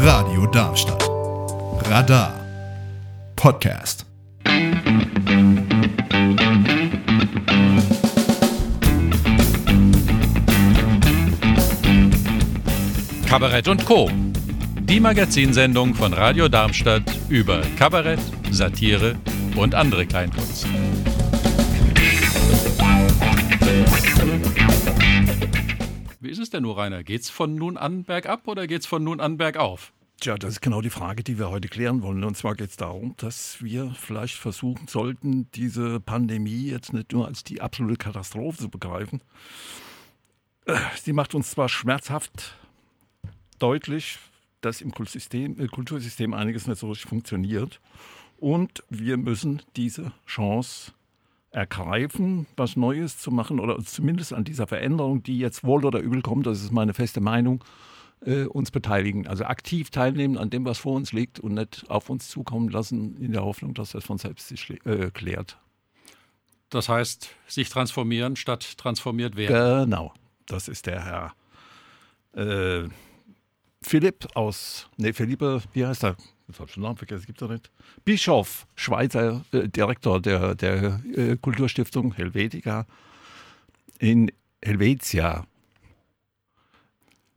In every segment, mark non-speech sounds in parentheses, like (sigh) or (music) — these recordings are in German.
Radio Darmstadt. Radar. Podcast. Kabarett und Co. Die Magazinsendung von Radio Darmstadt über Kabarett, Satire und andere Kleinkunst. Es denn nur, Rainer? Geht's von nun an bergab oder geht's von nun an bergauf? Tja, das ist genau die Frage, die wir heute klären wollen. Und zwar geht es darum, dass wir vielleicht versuchen sollten, diese Pandemie jetzt nicht nur als die absolute Katastrophe zu begreifen. Äh, sie macht uns zwar schmerzhaft deutlich, dass im Kultursystem, äh, Kultursystem einiges nicht so richtig funktioniert. Und wir müssen diese Chance ergreifen, was Neues zu machen oder zumindest an dieser Veränderung, die jetzt wohl oder übel kommt, das ist meine feste Meinung, äh, uns beteiligen. Also aktiv teilnehmen an dem, was vor uns liegt und nicht auf uns zukommen lassen in der Hoffnung, dass das von selbst sich äh, klärt. Das heißt, sich transformieren statt transformiert werden. Genau, das ist der Herr äh, Philipp aus, nee, Philippe, wie heißt er? Jetzt habe ich den Namen vergessen, gibt es nicht. Bischof, Schweizer äh, Direktor der, der äh, Kulturstiftung Helvetica in Helvetia.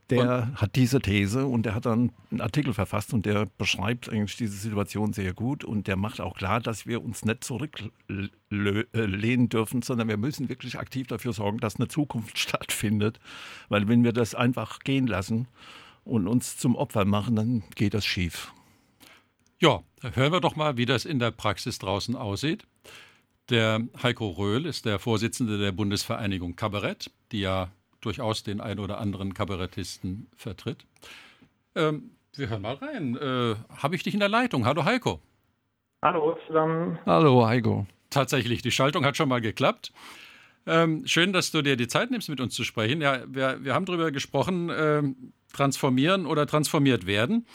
Der und? hat diese These und der hat dann einen Artikel verfasst und der beschreibt eigentlich diese Situation sehr gut und der macht auch klar, dass wir uns nicht zurücklehnen dürfen, sondern wir müssen wirklich aktiv dafür sorgen, dass eine Zukunft (laughs) stattfindet. Weil wenn wir das einfach gehen lassen, und uns zum Opfer machen, dann geht das schief. Ja, hören wir doch mal, wie das in der Praxis draußen aussieht. Der Heiko Röhl ist der Vorsitzende der Bundesvereinigung Kabarett, die ja durchaus den ein oder anderen Kabarettisten vertritt. Ähm, wir hören mal rein. Äh, Habe ich dich in der Leitung? Hallo Heiko. Hallo zusammen. Hallo Heiko. Tatsächlich, die Schaltung hat schon mal geklappt. Ähm, schön, dass du dir die Zeit nimmst, mit uns zu sprechen. Ja, wir, wir haben darüber gesprochen, ähm, transformieren oder transformiert werden.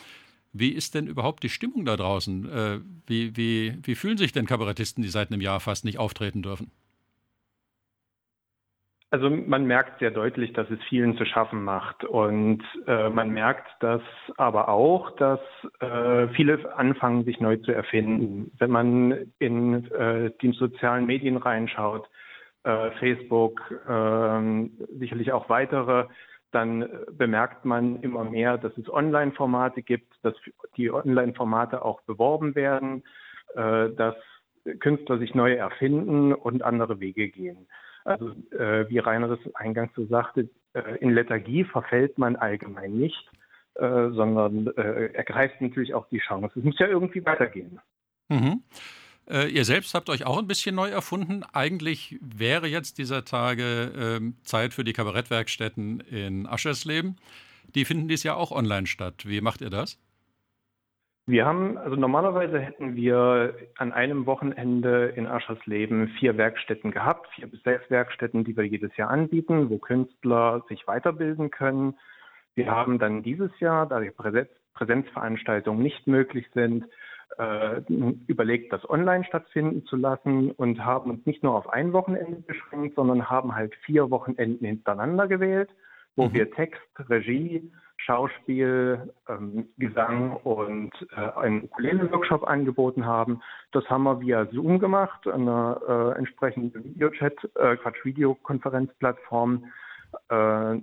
Wie ist denn überhaupt die Stimmung da draußen? Äh, wie, wie, wie fühlen sich denn Kabarettisten, die seit einem Jahr fast nicht auftreten dürfen? Also man merkt sehr deutlich, dass es vielen zu schaffen macht. Und äh, man merkt das aber auch, dass äh, viele anfangen, sich neu zu erfinden. Wenn man in äh, die sozialen Medien reinschaut, äh, Facebook, ähm, sicherlich auch weitere, dann bemerkt man immer mehr, dass es Online-Formate gibt, dass die Online-Formate auch beworben werden, äh, dass Künstler sich neu erfinden und andere Wege gehen. Also äh, wie Rainer das eingangs so sagte, äh, in Lethargie verfällt man allgemein nicht, äh, sondern äh, ergreift natürlich auch die Chance. Es muss ja irgendwie weitergehen. Mhm. Äh, ihr selbst habt euch auch ein bisschen neu erfunden. Eigentlich wäre jetzt dieser Tage äh, Zeit für die Kabarettwerkstätten in Aschersleben. Die finden dies ja auch online statt. Wie macht ihr das? Wir haben, also normalerweise hätten wir an einem Wochenende in Aschersleben vier Werkstätten gehabt, vier bis sechs Werkstätten, die wir jedes Jahr anbieten, wo Künstler sich weiterbilden können. Wir haben dann dieses Jahr, da die Präsenz, Präsenzveranstaltungen nicht möglich sind, äh, überlegt, das online stattfinden zu lassen und haben uns nicht nur auf ein Wochenende beschränkt, sondern haben halt vier Wochenenden hintereinander gewählt, wo mhm. wir Text, Regie, Schauspiel, ähm, Gesang und äh, einen Ukulele-Workshop angeboten haben. Das haben wir via Zoom gemacht, einer äh, entsprechenden Videochat, äh, Quatsch, Videokonferenzplattform. Äh,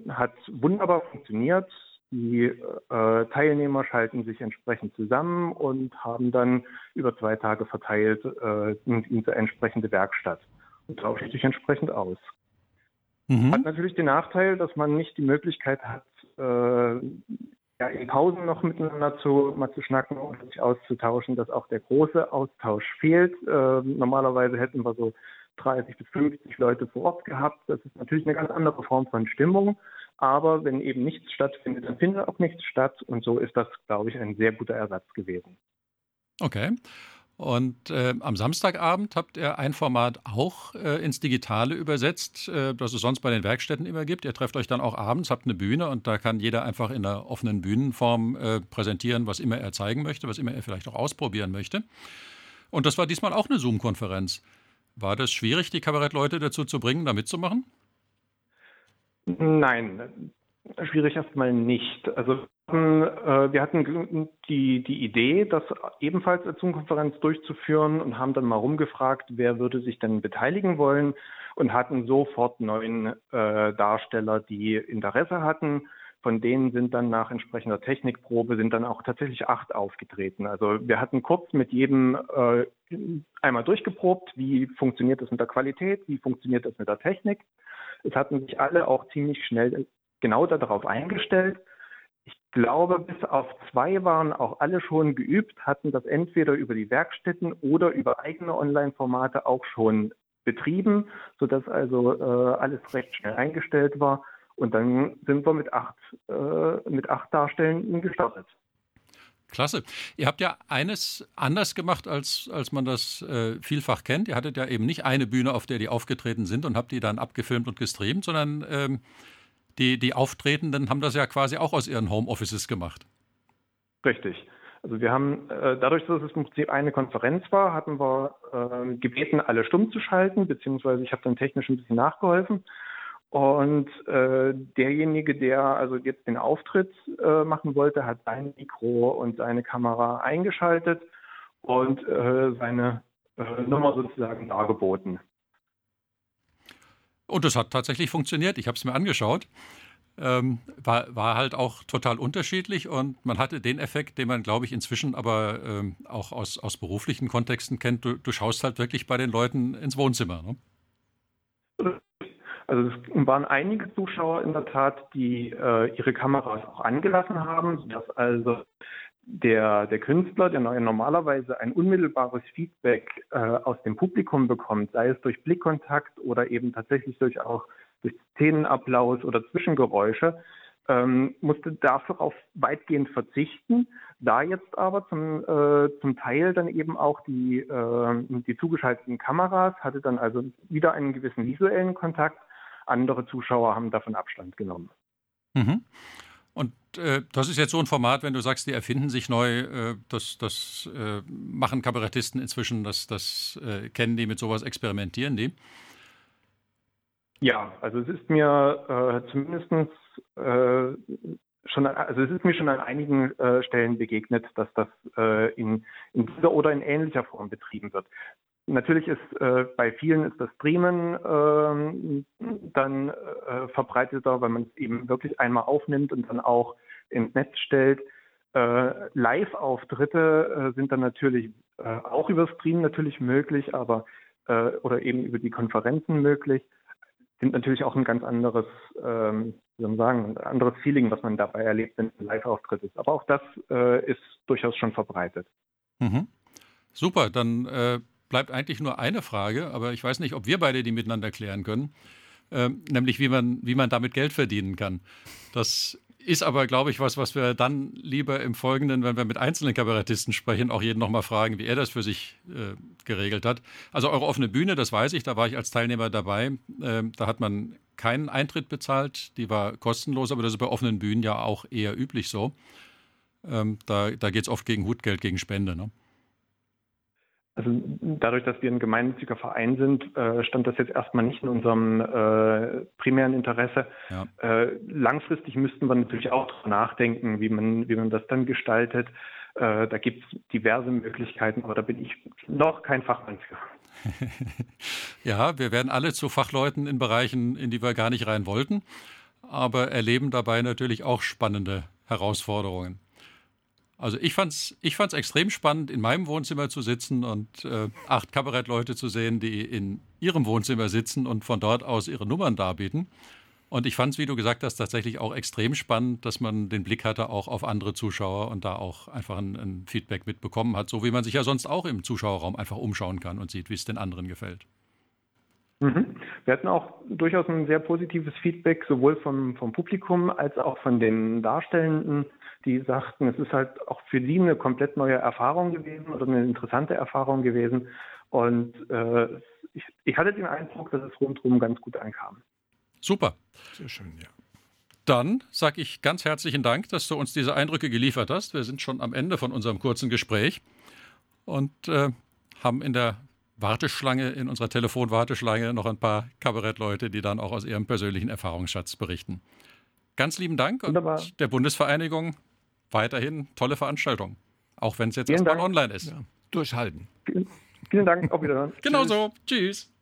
hat wunderbar funktioniert. Die äh, Teilnehmer schalten sich entsprechend zusammen und haben dann über zwei Tage verteilt äh, diese entsprechende Werkstatt und tauschen sich entsprechend aus. Mhm. Hat natürlich den Nachteil, dass man nicht die Möglichkeit hat, äh, ja, in Pausen noch miteinander zu, mal zu schnacken und sich auszutauschen, dass auch der große Austausch fehlt. Äh, normalerweise hätten wir so 30 bis 50 Leute vor Ort gehabt. Das ist natürlich eine ganz andere Form von Stimmung. Aber wenn eben nichts stattfindet, dann findet auch nichts statt. Und so ist das, glaube ich, ein sehr guter Ersatz gewesen. Okay. Und äh, am Samstagabend habt ihr ein Format auch äh, ins Digitale übersetzt, äh, das es sonst bei den Werkstätten immer gibt. Ihr trefft euch dann auch abends, habt eine Bühne und da kann jeder einfach in einer offenen Bühnenform äh, präsentieren, was immer er zeigen möchte, was immer er vielleicht auch ausprobieren möchte. Und das war diesmal auch eine Zoom-Konferenz. War das schwierig, die Kabarettleute dazu zu bringen, da mitzumachen? Nein, schwierig erstmal nicht. Also wir hatten die, die Idee, das ebenfalls als Zoom-Konferenz durchzuführen und haben dann mal rumgefragt, wer würde sich denn beteiligen wollen und hatten sofort neun äh, Darsteller, die Interesse hatten. Von denen sind dann nach entsprechender Technikprobe sind dann auch tatsächlich acht aufgetreten. Also wir hatten kurz mit jedem äh, einmal durchgeprobt, wie funktioniert das mit der Qualität, wie funktioniert das mit der Technik. Es hatten sich alle auch ziemlich schnell genau darauf eingestellt. Ich glaube, bis auf zwei waren auch alle schon geübt, hatten das entweder über die Werkstätten oder über eigene Online-Formate auch schon betrieben, sodass also äh, alles recht schnell eingestellt war. Und dann sind wir mit acht, äh, mit acht Darstellenden gestartet. Klasse. Ihr habt ja eines anders gemacht, als, als man das äh, vielfach kennt. Ihr hattet ja eben nicht eine Bühne, auf der die aufgetreten sind und habt die dann abgefilmt und gestreamt, sondern ähm, die, die Auftretenden haben das ja quasi auch aus ihren Homeoffices gemacht. Richtig. Also wir haben, äh, dadurch, dass es im Prinzip eine Konferenz war, hatten wir äh, gebeten, alle stumm zu schalten, beziehungsweise ich habe dann technisch ein bisschen nachgeholfen. Und äh, derjenige, der also jetzt den Auftritt äh, machen wollte, hat sein Mikro und seine Kamera eingeschaltet und äh, seine äh, Nummer sozusagen dargeboten. Und das hat tatsächlich funktioniert. Ich habe es mir angeschaut. Ähm, war, war halt auch total unterschiedlich und man hatte den Effekt, den man, glaube ich, inzwischen aber ähm, auch aus, aus beruflichen Kontexten kennt. Du, du schaust halt wirklich bei den Leuten ins Wohnzimmer. Ne? Also es waren einige Zuschauer in der Tat, die äh, ihre Kameras auch angelassen haben, sodass also der, der Künstler, der normalerweise ein unmittelbares Feedback äh, aus dem Publikum bekommt, sei es durch Blickkontakt oder eben tatsächlich durch auch durch Szenenapplaus oder Zwischengeräusche, ähm, musste dafür auf weitgehend verzichten. Da jetzt aber zum, äh, zum Teil dann eben auch die, äh, die zugeschalteten Kameras hatte dann also wieder einen gewissen visuellen Kontakt. Andere Zuschauer haben davon Abstand genommen. Mhm. Und äh, das ist jetzt so ein Format, wenn du sagst, die erfinden sich neu, äh, das, das äh, machen Kabarettisten inzwischen, das, das äh, kennen die, mit sowas experimentieren die. Ja, also es ist mir äh, zumindest äh, schon, also es ist mir schon an einigen äh, Stellen begegnet, dass das äh, in, in dieser oder in ähnlicher Form betrieben wird. Natürlich ist äh, bei vielen ist das Streamen äh, dann äh, verbreiteter, weil man es eben wirklich einmal aufnimmt und dann auch ins Netz stellt. Äh, Live-Auftritte äh, sind dann natürlich äh, auch über Stream natürlich möglich, aber oder eben über die Konferenzen möglich, sind natürlich auch ein ganz anderes, ähm, wie soll man sagen, ein anderes Feeling, was man dabei erlebt, wenn ein Live-Auftritt ist. Aber auch das ist durchaus schon verbreitet. Mhm. Super, dann bleibt eigentlich nur eine Frage, aber ich weiß nicht, ob wir beide die miteinander klären können, äh, nämlich wie man, wie man damit Geld verdienen kann. Das ist aber, glaube ich, was, was wir dann lieber im Folgenden, wenn wir mit einzelnen Kabarettisten sprechen, auch jeden nochmal fragen, wie er das für sich äh, geregelt hat. Also eure offene Bühne, das weiß ich, da war ich als Teilnehmer dabei. Äh, da hat man keinen Eintritt bezahlt, die war kostenlos, aber das ist bei offenen Bühnen ja auch eher üblich so. Ähm, da da geht es oft gegen Hutgeld, gegen Spende. Ne? Also dadurch, dass wir ein gemeinnütziger Verein sind, äh, stand das jetzt erstmal nicht in unserem äh, primären Interesse. Ja. Äh, langfristig müssten wir natürlich auch darüber nachdenken, wie man, wie man das dann gestaltet. Da gibt es diverse Möglichkeiten, aber da bin ich noch kein Fachmann für. (laughs) ja, wir werden alle zu Fachleuten in Bereichen, in die wir gar nicht rein wollten, aber erleben dabei natürlich auch spannende Herausforderungen. Also ich fand es ich fand's extrem spannend, in meinem Wohnzimmer zu sitzen und äh, acht Kabarettleute zu sehen, die in ihrem Wohnzimmer sitzen und von dort aus ihre Nummern darbieten. Und ich fand es, wie du gesagt hast, tatsächlich auch extrem spannend, dass man den Blick hatte auch auf andere Zuschauer und da auch einfach ein, ein Feedback mitbekommen hat, so wie man sich ja sonst auch im Zuschauerraum einfach umschauen kann und sieht, wie es den anderen gefällt. Mhm. Wir hatten auch durchaus ein sehr positives Feedback, sowohl vom, vom Publikum als auch von den Darstellenden die sagten, es ist halt auch für sie eine komplett neue Erfahrung gewesen oder eine interessante Erfahrung gewesen. Und äh, ich, ich hatte den Eindruck, dass es rundherum ganz gut ankam. Super. Sehr schön, ja. Dann sage ich ganz herzlichen Dank, dass du uns diese Eindrücke geliefert hast. Wir sind schon am Ende von unserem kurzen Gespräch und äh, haben in der Warteschlange, in unserer Telefonwarteschlange noch ein paar Kabarettleute, die dann auch aus ihrem persönlichen Erfahrungsschatz berichten. Ganz lieben Dank Wunderbar. und der Bundesvereinigung weiterhin tolle Veranstaltung. Auch wenn es jetzt Vielen erstmal Dank. online ist. Ja, durchhalten. Vielen Dank, auf Wiederhören. Genau Tschüss. so. Tschüss.